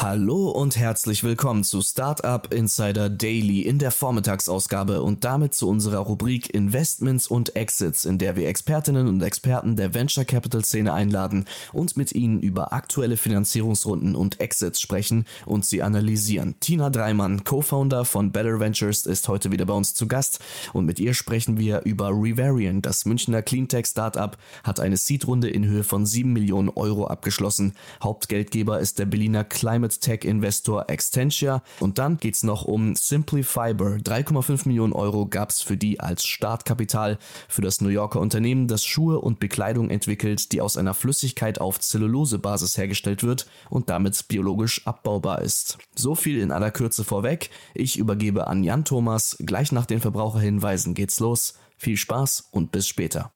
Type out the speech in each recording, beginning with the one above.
Hallo und herzlich willkommen zu Startup Insider Daily in der Vormittagsausgabe und damit zu unserer Rubrik Investments und Exits, in der wir Expertinnen und Experten der Venture Capital Szene einladen und mit ihnen über aktuelle Finanzierungsrunden und Exits sprechen und sie analysieren. Tina Dreimann, Co-Founder von Better Ventures, ist heute wieder bei uns zu Gast und mit ihr sprechen wir über Revarian. Das Münchner Cleantech Startup hat eine Seed-Runde in Höhe von 7 Millionen Euro abgeschlossen. Hauptgeldgeber ist der Berliner Climate Tech-Investor Extentia. Und dann geht es noch um Simply Fiber. 3,5 Millionen Euro gab es für die als Startkapital für das New Yorker Unternehmen, das Schuhe und Bekleidung entwickelt, die aus einer Flüssigkeit auf Zellulosebasis hergestellt wird und damit biologisch abbaubar ist. So viel in aller Kürze vorweg. Ich übergebe an Jan Thomas. Gleich nach den Verbraucherhinweisen geht's los. Viel Spaß und bis später.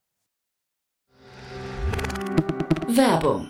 Werbung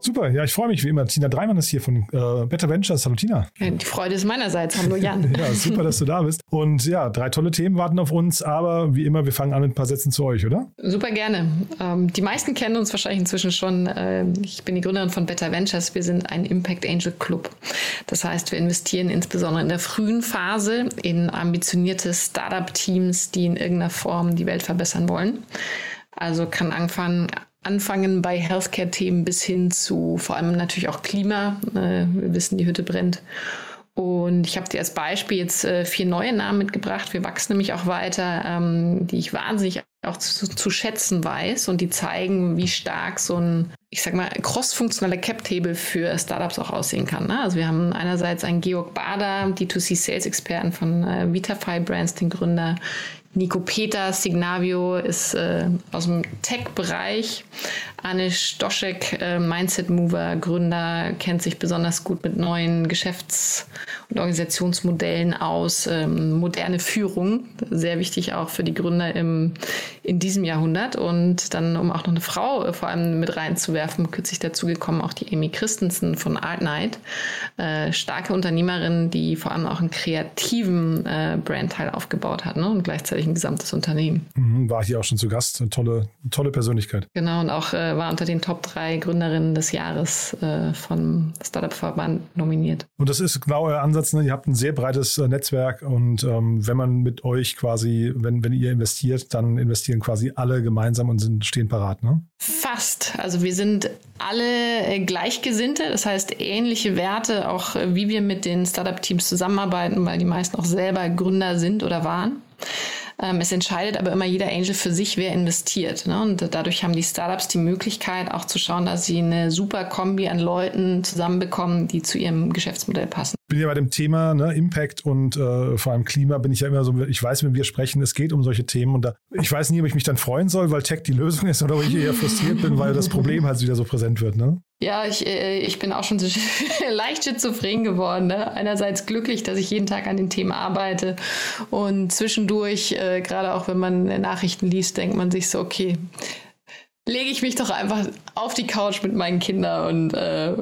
Super, ja, ich freue mich wie immer. Tina Dreimann ist hier von äh, Better Ventures. Hallo Tina. Die Freude ist meinerseits. Hallo Jan. ja, super, dass du da bist. Und ja, drei tolle Themen warten auf uns, aber wie immer, wir fangen an mit ein paar Sätzen zu euch, oder? Super gerne. Ähm, die meisten kennen uns wahrscheinlich inzwischen schon. Äh, ich bin die Gründerin von Better Ventures. Wir sind ein Impact Angel Club. Das heißt, wir investieren insbesondere in der frühen Phase in ambitionierte Startup-Teams, die in irgendeiner Form die Welt verbessern wollen. Also kann anfangen, anfangen bei Healthcare-Themen bis hin zu vor allem natürlich auch Klima. Äh, wir wissen, die Hütte brennt. Und ich habe dir als Beispiel jetzt äh, vier neue Namen mitgebracht. Wir wachsen nämlich auch weiter, ähm, die ich wahnsinnig auch zu, zu, schätzen weiß und die zeigen, wie stark so ein, ich sag mal, cross-funktionaler Cap-Table für Startups auch aussehen kann. Ne? Also wir haben einerseits einen Georg Bader, D2C-Sales-Experten von äh, Vitafy Brands, den Gründer. Nico Peter Signavio ist äh, aus dem Tech-Bereich. Anne Stoschek, äh, Mindset Mover, Gründer, kennt sich besonders gut mit neuen Geschäfts- und Organisationsmodellen aus. Ähm, moderne Führung, sehr wichtig auch für die Gründer im, in diesem Jahrhundert. Und dann, um auch noch eine Frau äh, vor allem mit reinzuwerfen, kürzlich dazu gekommen, auch die Amy Christensen von Art Night. Äh, starke Unternehmerin, die vor allem auch einen kreativen äh, Brandteil aufgebaut hat ne? und gleichzeitig ein gesamtes Unternehmen. Mhm, war hier auch schon zu Gast. Eine tolle, tolle Persönlichkeit. Genau, und auch äh, war unter den Top 3 Gründerinnen des Jahres äh, vom Startup-Verband nominiert. Und das ist genau euer Ansatz. Ne? Ihr habt ein sehr breites Netzwerk und ähm, wenn man mit euch quasi, wenn, wenn ihr investiert, dann investieren quasi alle gemeinsam und sind, stehen parat, ne? Fast. Also wir sind alle äh, Gleichgesinnte, das heißt ähnliche Werte, auch äh, wie wir mit den Startup-Teams zusammenarbeiten, weil die meisten auch selber Gründer sind oder waren. Ähm, es entscheidet aber immer jeder Angel für sich, wer investiert. Ne? Und dadurch haben die Startups die Möglichkeit, auch zu schauen, dass sie eine super Kombi an Leuten zusammenbekommen, die zu ihrem Geschäftsmodell passen. Bin ja bei dem Thema ne, Impact und äh, vor allem Klima bin ich ja immer so, ich weiß, wenn wir sprechen, es geht um solche Themen und da, ich weiß nie, ob ich mich dann freuen soll, weil Tech die Lösung ist oder ob ich eher frustriert bin, weil das Problem halt wieder so präsent wird. Ne? Ja, ich, äh, ich bin auch schon so leicht schizophren geworden. Ne? Einerseits glücklich, dass ich jeden Tag an den Themen arbeite und zwischendurch, äh, gerade auch wenn man Nachrichten liest, denkt man sich so, okay, lege ich mich doch einfach auf die Couch mit meinen Kindern und äh,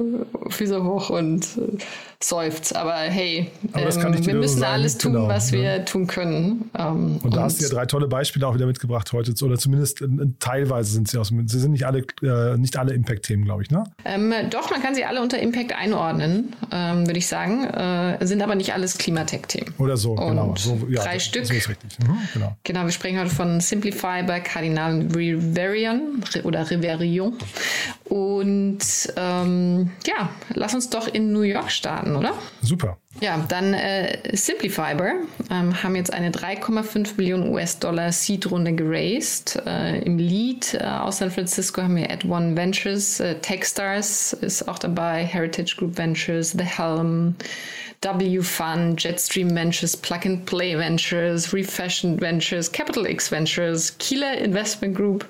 Füße hoch und äh, seufzt. Aber hey, Aber ähm, wir müssen sein. alles tun, Genau, was ja. wir tun können. Ähm, Und da hast du ja drei tolle Beispiele auch wieder mitgebracht heute, oder zumindest äh, teilweise sind sie aus. Sie sind nicht alle, äh, nicht alle Impact-Themen, glaube ich, ne? ähm, doch, man kann sie alle unter Impact einordnen, ähm, würde ich sagen. Äh, sind aber nicht alles Klimatech-Themen. Oder so, Und genau. So, ja, drei Stück. So ist richtig. Mhm, genau. Genau, wir sprechen heute von Simplify bei Kardinal Riverian oder Riverion. Und ähm, ja, lass uns doch in New York starten, oder? Super. Ja, dann äh, Simplifiber ähm, haben jetzt eine 3,5 Millionen US-Dollar Seed-Runde geraced. Äh, Im Lead äh, aus San Francisco haben wir Ad One Ventures, äh, Techstars ist auch dabei, Heritage Group Ventures, The Helm, W Fund, Jetstream Ventures, Plug and Play Ventures, Refashion Ventures, Capital X Ventures, Kieler Investment Group.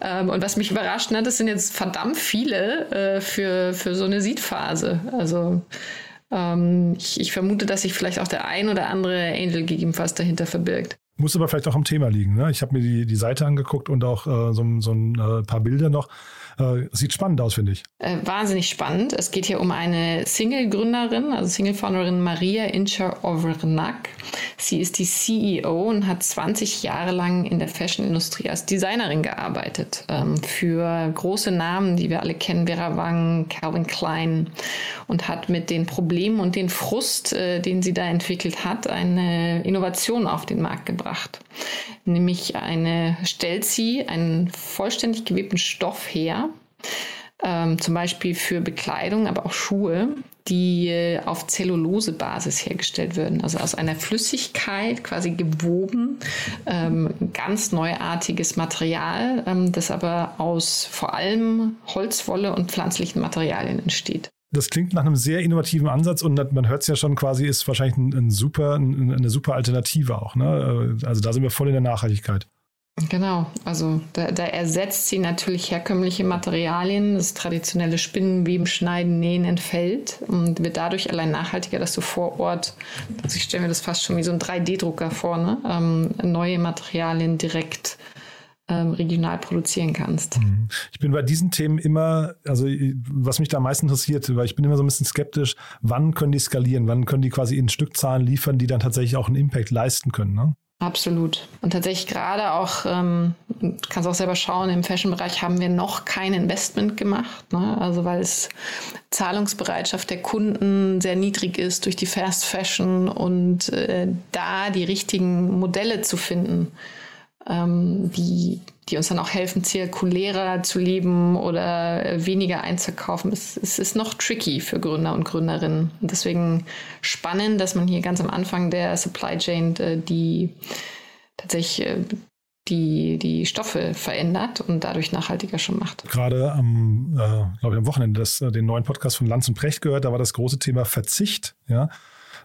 Ähm, und was mich überrascht, ne, das sind jetzt verdammt viele äh, für, für so eine Seed-Phase. Also ähm, ich, ich vermute, dass sich vielleicht auch der ein oder andere Angel gegebenenfalls dahinter verbirgt. Muss aber vielleicht auch am Thema liegen. Ne? Ich habe mir die, die Seite angeguckt und auch äh, so, so ein äh, paar Bilder noch. Äh, sieht spannend aus, finde ich. Äh, wahnsinnig spannend. Es geht hier um eine Single-Gründerin, also Single-Founderin Maria Incher Overnack. Sie ist die CEO und hat 20 Jahre lang in der Fashion-Industrie als Designerin gearbeitet. Ähm, für große Namen, die wir alle kennen, Vera Wang, Calvin Klein und hat mit den Problemen und den Frust, äh, den sie da entwickelt hat, eine Innovation auf den Markt gebracht. Nämlich eine, stellt sie einen vollständig gewebten Stoff her, ähm, zum Beispiel für Bekleidung, aber auch Schuhe, die äh, auf Zellulosebasis hergestellt werden. Also aus einer Flüssigkeit quasi gewoben, ähm, ganz neuartiges Material, ähm, das aber aus vor allem Holzwolle und pflanzlichen Materialien entsteht. Das klingt nach einem sehr innovativen Ansatz und man hört es ja schon quasi, ist wahrscheinlich ein, ein super, ein, eine super Alternative auch. Ne? Also da sind wir voll in der Nachhaltigkeit. Genau, also da, da, ersetzt sie natürlich herkömmliche Materialien, das traditionelle Spinnen, Weben, Schneiden, Nähen entfällt und wird dadurch allein nachhaltiger, dass du vor Ort, also ich stelle mir das fast schon wie so ein 3D-Drucker vor, ne? ähm, neue Materialien direkt ähm, regional produzieren kannst. Ich bin bei diesen Themen immer, also was mich da am meisten interessiert, weil ich bin immer so ein bisschen skeptisch, wann können die skalieren, wann können die quasi in Stückzahlen liefern, die dann tatsächlich auch einen Impact leisten können. Ne? Absolut. Und tatsächlich gerade auch, ähm, kannst auch selber schauen, im Fashion-Bereich haben wir noch kein Investment gemacht. Ne? Also weil es Zahlungsbereitschaft der Kunden sehr niedrig ist durch die Fast Fashion und äh, da die richtigen Modelle zu finden, ähm, die, die uns dann auch helfen, zirkulärer zu leben oder weniger einzukaufen. Es, es ist noch tricky für Gründer und Gründerinnen. Und deswegen spannend, dass man hier ganz am Anfang der Supply Chain äh, die tatsächlich äh, die, die Stoffe verändert und dadurch nachhaltiger schon macht. Gerade am, äh, glaube ich, am Wochenende das, den neuen Podcast von Lanz und Precht gehört, da war das große Thema Verzicht, ja.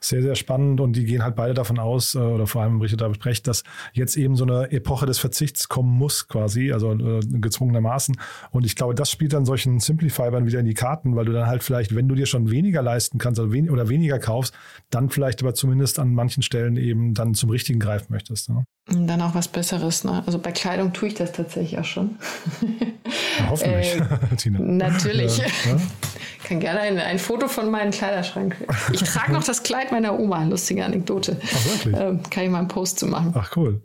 Sehr, sehr spannend und die gehen halt beide davon aus, äh, oder vor allem Richard David Brecht, dass jetzt eben so eine Epoche des Verzichts kommen muss, quasi, also äh, gezwungenermaßen. Und ich glaube, das spielt dann solchen Simplifybern wieder in die Karten, weil du dann halt vielleicht, wenn du dir schon weniger leisten kannst also wen oder weniger kaufst, dann vielleicht aber zumindest an manchen Stellen eben dann zum Richtigen greifen möchtest. Ne? Und dann auch was Besseres. Ne? Also bei Kleidung tue ich das tatsächlich auch schon. Ja, hoffentlich, Äh, Tina. Natürlich. Ja, ja. Kann gerne ein, ein Foto von meinem Kleiderschrank. Ich trage noch das Kleid meiner Oma. Lustige Anekdote. Ach, wirklich? Ähm, kann ich mal einen Post zu machen. Ach, cool.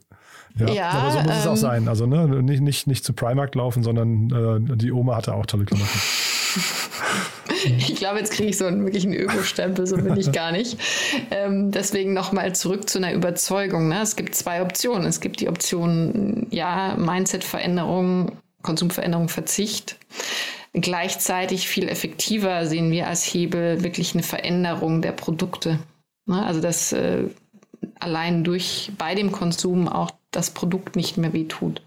Ja, Ja, aber so muss es auch ähm, sein. Also ne, nicht, nicht, nicht zu Primark laufen, sondern äh, die Oma hatte auch tolle Klamotten. Ich glaube, jetzt kriege ich so einen wirklichen Öko-Stempel, so bin ich gar nicht. Ähm, deswegen nochmal zurück zu einer Überzeugung. Ne? Es gibt zwei Optionen. Es gibt die Option, ja, Mindset-Veränderung, Konsumveränderung, Verzicht. Gleichzeitig viel effektiver sehen wir als Hebel wirklich eine Veränderung der Produkte. Ne? Also, dass äh, allein durch bei dem Konsum auch das Produkt nicht mehr wehtut.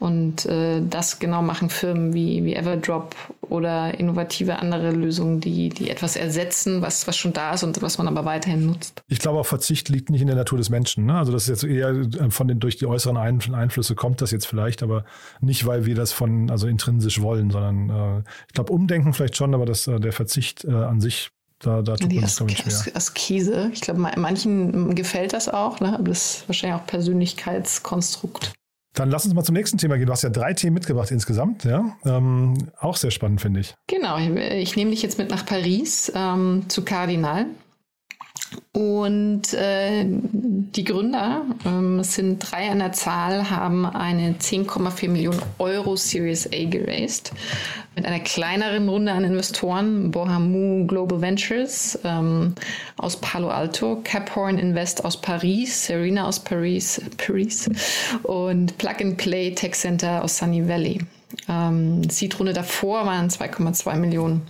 Und äh, das genau machen Firmen wie, wie Everdrop oder innovative andere Lösungen, die, die etwas ersetzen, was, was schon da ist und was man aber weiterhin nutzt. Ich glaube, auch Verzicht liegt nicht in der Natur des Menschen. Ne? Also das ist jetzt eher von den durch die äußeren Einflüsse kommt das jetzt vielleicht, aber nicht, weil wir das von also intrinsisch wollen, sondern äh, ich glaube, Umdenken vielleicht schon, aber das, äh, der Verzicht äh, an sich da, da tut die man sich, glaube ich, schwer. As Askese. Ich glaube, manchen gefällt das auch, ne? aber das ist wahrscheinlich auch Persönlichkeitskonstrukt. Dann lass uns mal zum nächsten Thema gehen. Du hast ja drei Themen mitgebracht insgesamt, ja. Ähm, auch sehr spannend, finde ich. Genau, ich nehme dich jetzt mit nach Paris ähm, zu Cardinal. Und äh, die Gründer, ähm, sind drei an der Zahl, haben eine 10,4 Millionen Euro Series A geraced. Mit einer kleineren Runde an Investoren, Bohamu Global Ventures ähm, aus Palo Alto, Caphorn Invest aus Paris, Serena aus Paris, Paris und Plug and Play Tech Center aus Sunny Valley. Ähm, Seed-Runde davor waren 2,2 Millionen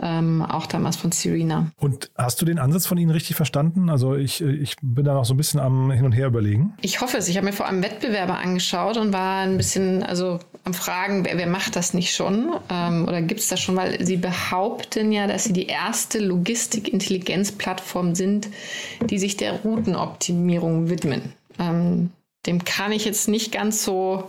ähm, auch damals von Serena. Und hast du den Ansatz von Ihnen richtig verstanden? Also ich, ich bin da noch so ein bisschen am Hin und Her überlegen. Ich hoffe es. Ich habe mir vor allem Wettbewerber angeschaut und war ein bisschen also am Fragen, wer, wer macht das nicht schon? Ähm, oder gibt es das schon? Weil sie behaupten ja, dass sie die erste Logistik-Intelligenz-Plattform sind, die sich der Routenoptimierung widmen. Ähm, dem kann ich jetzt nicht ganz so.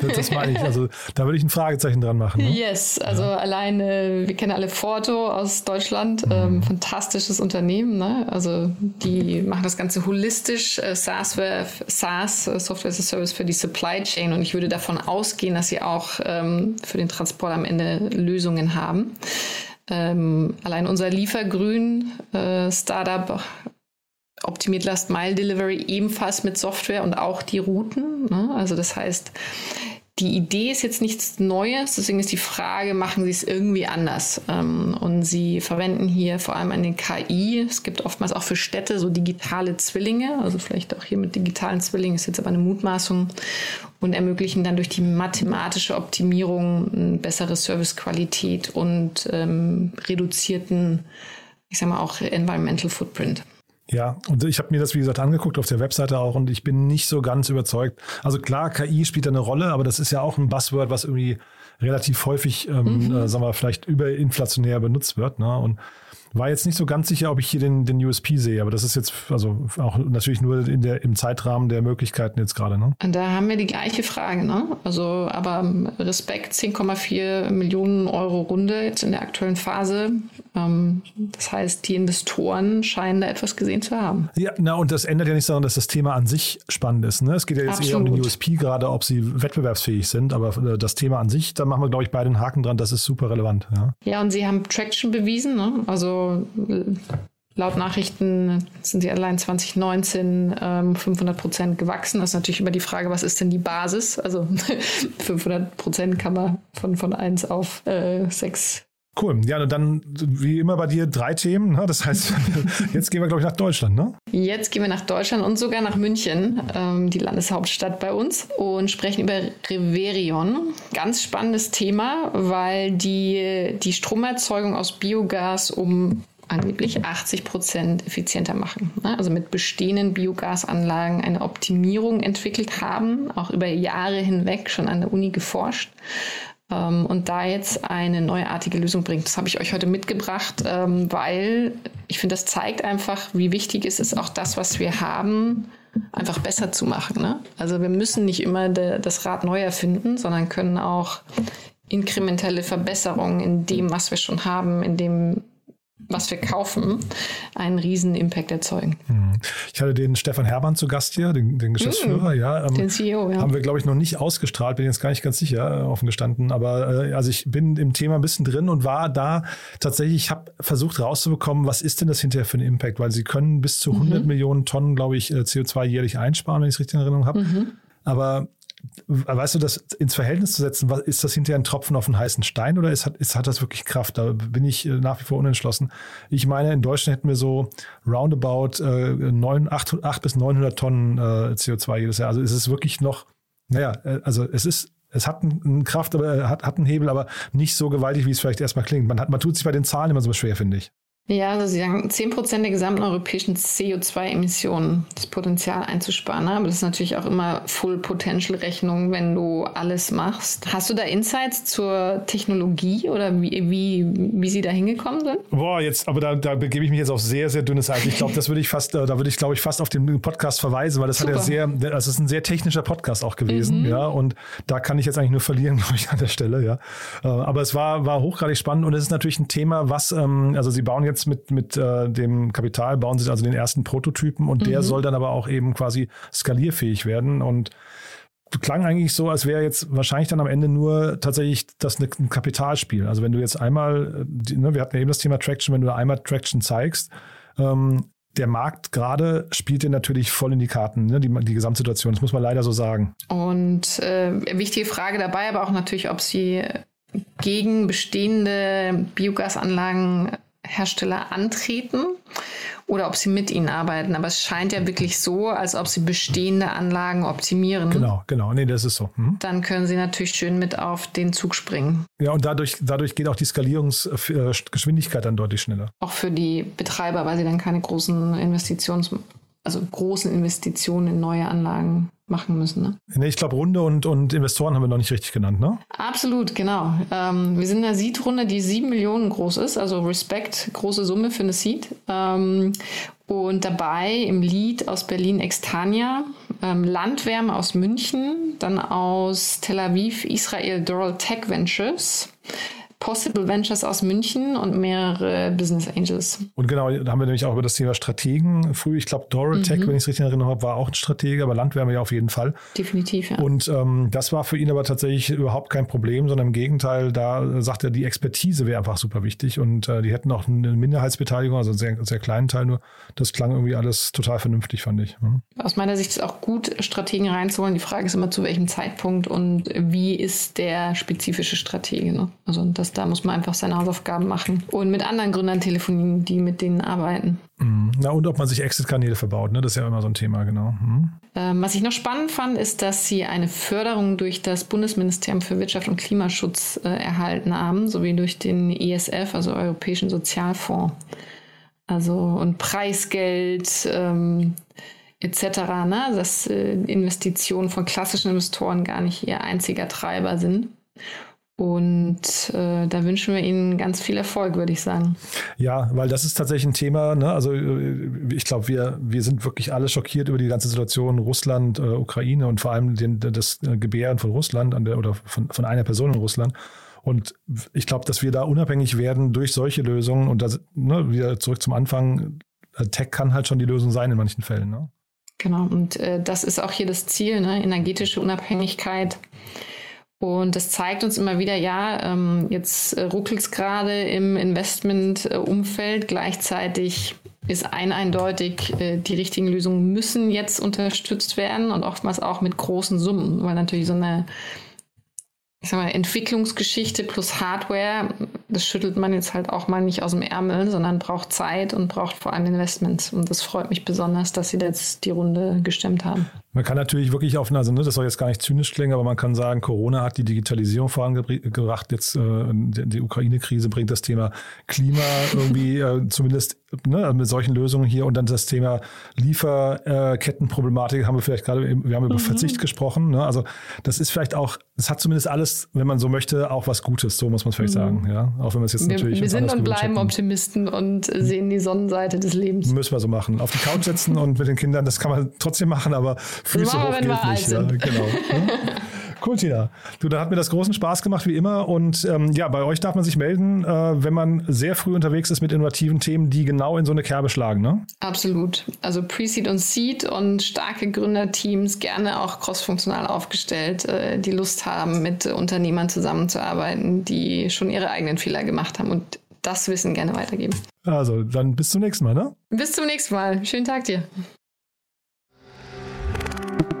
das meine ich. Also da würde ich ein Fragezeichen dran machen. Ne? Yes, also ja. alleine, wir kennen alle Forto aus Deutschland, mhm. ähm, fantastisches Unternehmen. Ne? Also die machen das Ganze holistisch, äh, SaaS, SaaS, äh, Software as a Service für die Supply Chain. Und ich würde davon ausgehen, dass sie auch ähm, für den Transport am Ende Lösungen haben. Ähm, allein unser Liefergrün äh, Startup optimiert Last Mile Delivery ebenfalls mit Software und auch die Routen. Ne? Also das heißt, die Idee ist jetzt nichts Neues, deswegen ist die Frage, machen Sie es irgendwie anders? Ähm, und Sie verwenden hier vor allem eine KI. Es gibt oftmals auch für Städte so digitale Zwillinge, also vielleicht auch hier mit digitalen Zwillingen ist jetzt aber eine Mutmaßung und ermöglichen dann durch die mathematische Optimierung eine bessere Servicequalität und ähm, reduzierten, ich sag mal auch Environmental Footprint. Ja, und ich habe mir das, wie gesagt, angeguckt auf der Webseite auch und ich bin nicht so ganz überzeugt. Also klar, KI spielt da eine Rolle, aber das ist ja auch ein Buzzword, was irgendwie relativ häufig, ähm, mhm. äh, sagen wir, vielleicht überinflationär benutzt wird. Ne? Und war jetzt nicht so ganz sicher, ob ich hier den, den USP sehe, aber das ist jetzt also auch natürlich nur in der, im Zeitrahmen der Möglichkeiten jetzt gerade. Ne? Da haben wir die gleiche Frage. Ne? Also, aber Respekt, 10,4 Millionen Euro Runde jetzt in der aktuellen Phase. Ähm, das heißt, die Investoren scheinen da etwas gesehen zu haben. Ja, na, und das ändert ja nicht daran, dass das Thema an sich spannend ist. Ne? Es geht ja jetzt Absolut. eher um den USP gerade, ob sie wettbewerbsfähig sind, aber äh, das Thema an sich, da machen wir, glaube ich, beide einen Haken dran, das ist super relevant. Ja, ja und sie haben Traction bewiesen. Ne? Also laut Nachrichten sind sie allein 2019 ähm, 500 Prozent gewachsen. Das ist natürlich immer die Frage, was ist denn die Basis? Also 500 Prozent kann man von, von 1 auf äh, 6 Cool. Ja, und dann wie immer bei dir drei Themen. Ne? Das heißt, jetzt gehen wir, glaube ich, nach Deutschland, ne? Jetzt gehen wir nach Deutschland und sogar nach München, ähm, die Landeshauptstadt bei uns, und sprechen über Reverion. Ganz spannendes Thema, weil die die Stromerzeugung aus Biogas um angeblich 80 Prozent effizienter machen. Ne? Also mit bestehenden Biogasanlagen eine Optimierung entwickelt haben, auch über Jahre hinweg schon an der Uni geforscht und da jetzt eine neuartige Lösung bringt. Das habe ich euch heute mitgebracht, ähm, weil ich finde, das zeigt einfach, wie wichtig es ist, auch das, was wir haben, einfach besser zu machen. Ne? Also wir müssen nicht immer de, das Rad neu erfinden, sondern können auch inkrementelle Verbesserungen in dem, was wir schon haben, in dem was wir kaufen, einen riesen Impact erzeugen. Hm. Ich hatte den Stefan Hermann zu Gast hier, den, den Geschäftsführer, mhm. ja. Ähm, den CEO, ja. Haben wir, glaube ich, noch nicht ausgestrahlt, bin jetzt gar nicht ganz sicher, äh, offen gestanden. Aber äh, also ich bin im Thema ein bisschen drin und war da tatsächlich, ich habe versucht rauszubekommen, was ist denn das hinterher für ein Impact? Weil sie können bis zu 100 mhm. Millionen Tonnen, glaube ich, äh, CO2 jährlich einsparen, wenn ich es richtig in Erinnerung habe. Mhm. Aber weißt du, das ins Verhältnis zu setzen, was, ist das hinterher ein Tropfen auf einen heißen Stein oder ist, ist, hat das wirklich Kraft? Da bin ich äh, nach wie vor unentschlossen. Ich meine, in Deutschland hätten wir so roundabout äh, 9, 8, 8 bis 900 Tonnen äh, CO2 jedes Jahr. Also ist es wirklich noch, naja, äh, also es ist es hat eine Kraft, aber hat, hat einen Hebel, aber nicht so gewaltig, wie es vielleicht erstmal klingt. Man, hat, man tut sich bei den Zahlen immer so schwer, finde ich. Ja, also Sie sagen, 10 Prozent der gesamten europäischen CO2-Emissionen, das Potenzial einzusparen. Ne? Aber das ist natürlich auch immer Full-Potential-Rechnung, wenn du alles machst. Hast du da Insights zur Technologie oder wie, wie, wie Sie da hingekommen sind? Boah, jetzt, aber da, da begebe ich mich jetzt auf sehr, sehr dünnes Eis. Ich glaube, das würde ich fast, äh, da würde ich, glaube ich, fast auf den Podcast verweisen, weil das Super. hat ja sehr, das ist ein sehr technischer Podcast auch gewesen, mhm. ja. Und da kann ich jetzt eigentlich nur verlieren, glaube ich, an der Stelle, ja. Äh, aber es war, war hochgradig spannend und es ist natürlich ein Thema, was, ähm, also Sie bauen jetzt jetzt mit, mit äh, dem Kapital, bauen sie also den ersten Prototypen und mhm. der soll dann aber auch eben quasi skalierfähig werden. Und klang eigentlich so, als wäre jetzt wahrscheinlich dann am Ende nur tatsächlich das ein Kapitalspiel. Also wenn du jetzt einmal, ne, wir hatten ja eben das Thema Traction, wenn du einmal Traction zeigst, ähm, der Markt gerade spielt dir natürlich voll in die Karten, ne, die, die Gesamtsituation. Das muss man leider so sagen. Und äh, wichtige Frage dabei, aber auch natürlich, ob sie gegen bestehende Biogasanlagenhersteller antreten oder ob sie mit ihnen arbeiten. Aber es scheint ja wirklich so, als ob sie bestehende Anlagen optimieren. Genau, genau. Nee, das ist so. Mhm. Dann können sie natürlich schön mit auf den Zug springen. Ja, und dadurch, dadurch geht auch die Skalierungsgeschwindigkeit dann deutlich schneller. Auch für die Betreiber, weil sie dann keine großen Investitions, also großen Investitionen in neue Anlagen machen müssen. Ne? Nee, ich glaube, Runde und, und Investoren haben wir noch nicht richtig genannt, ne? Absolut, genau. Ähm, wir sind in einer Seed-Runde, die sieben Millionen groß ist, also Respekt, große Summe für eine Seed. Ähm, und dabei im Lead aus Berlin Extania, ähm, Landwärme aus München, dann aus Tel Aviv Israel Doral Tech Ventures. Possible Ventures aus München und mehrere Business Angels. Und genau, da haben wir nämlich auch über das Thema Strategen früh. Ich glaube, Dorotech, mhm. wenn ich es richtig in Erinnerung habe, war auch ein Stratege, aber Landwärme ja auf jeden Fall. Definitiv, ja. Und ähm, das war für ihn aber tatsächlich überhaupt kein Problem, sondern im Gegenteil, da sagt er, die Expertise wäre einfach super wichtig und äh, die hätten auch eine Minderheitsbeteiligung, also einen sehr, sehr kleinen Teil nur. Das klang irgendwie alles total vernünftig, fand ich. Mhm. Aus meiner Sicht ist es auch gut, Strategen reinzuholen. Die Frage ist immer, zu welchem Zeitpunkt und wie ist der spezifische Stratege. Ne? Also das da muss man einfach seine Hausaufgaben machen und mit anderen Gründern telefonieren, die mit denen arbeiten. Mhm. Na und ob man sich Exit-Kanäle verbaut, ne? das ist ja immer so ein Thema, genau. Ähm, was ich noch spannend fand, ist, dass sie eine Förderung durch das Bundesministerium für Wirtschaft und Klimaschutz äh, erhalten haben, sowie durch den ESF, also Europäischen Sozialfonds. Also und Preisgeld. Ähm, etc., ne? dass äh, Investitionen von klassischen Investoren gar nicht ihr einziger Treiber sind. Und äh, da wünschen wir Ihnen ganz viel Erfolg, würde ich sagen. Ja, weil das ist tatsächlich ein Thema. Ne? Also äh, ich glaube, wir, wir sind wirklich alle schockiert über die ganze Situation Russland, äh, Ukraine und vor allem den, das äh, Gebären von Russland an der, oder von, von einer Person in Russland. Und ich glaube, dass wir da unabhängig werden durch solche Lösungen. Und das, ne, wieder zurück zum Anfang, äh, Tech kann halt schon die Lösung sein in manchen Fällen. Ne? Genau, und äh, das ist auch hier das Ziel, ne? energetische Unabhängigkeit und das zeigt uns immer wieder, ja, ähm, jetzt äh, ruckelt es gerade im Investmentumfeld. Gleichzeitig ist ein eindeutig, äh, die richtigen Lösungen müssen jetzt unterstützt werden und oftmals auch mit großen Summen, weil natürlich so eine ich sag mal, Entwicklungsgeschichte plus Hardware, das schüttelt man jetzt halt auch mal nicht aus dem Ärmel, sondern braucht Zeit und braucht vor allem Investments. Und das freut mich besonders, dass Sie jetzt die Runde gestemmt haben. Man kann natürlich wirklich auf, also ne, das soll jetzt gar nicht zynisch klingen, aber man kann sagen, Corona hat die Digitalisierung vorangebracht. Jetzt äh, die Ukraine-Krise bringt das Thema Klima irgendwie äh, zumindest ne, mit solchen Lösungen hier und dann das Thema Lieferkettenproblematik haben wir vielleicht gerade, wir haben über mhm. Verzicht gesprochen. Ne? Also das ist vielleicht auch, es hat zumindest alles, wenn man so möchte, auch was Gutes. So muss man es vielleicht mhm. sagen. Ja, auch wenn wir es jetzt wir, natürlich. Wir sind und bleiben Optimisten und sehen die Sonnenseite des Lebens. Müssen wir so machen. Auf die Couch setzen und mit den Kindern, das kann man trotzdem machen, aber Füße hoch geht nicht. Ja, genau. Cool, Tina. Du, da hat mir das großen Spaß gemacht, wie immer. Und ähm, ja, bei euch darf man sich melden, äh, wenn man sehr früh unterwegs ist mit innovativen Themen, die genau in so eine Kerbe schlagen, ne? Absolut. Also Pre-Seed und Seed und starke Gründerteams, gerne auch crossfunktional aufgestellt, äh, die Lust haben, mit Unternehmern zusammenzuarbeiten, die schon ihre eigenen Fehler gemacht haben und das Wissen gerne weitergeben. Also, dann bis zum nächsten Mal, ne? Bis zum nächsten Mal. Schönen Tag dir.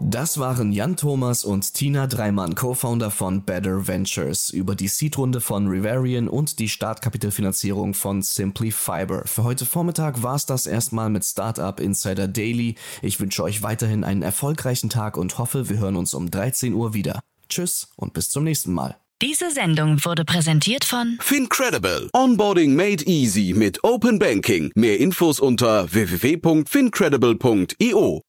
Das waren Jan Thomas und Tina Dreimann, Co-Founder von Better Ventures, über die Seed-Runde von Rivarian und die Startkapitalfinanzierung von Simply Fiber. Für heute Vormittag war es das erstmal mit Startup Insider Daily. Ich wünsche euch weiterhin einen erfolgreichen Tag und hoffe, wir hören uns um 13 Uhr wieder. Tschüss und bis zum nächsten Mal. Diese Sendung wurde präsentiert von Fincredible. Onboarding made easy mit Open Banking. Mehr Infos unter www.fincredible.io.